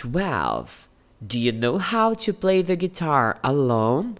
12. Do you know how to play the guitar alone?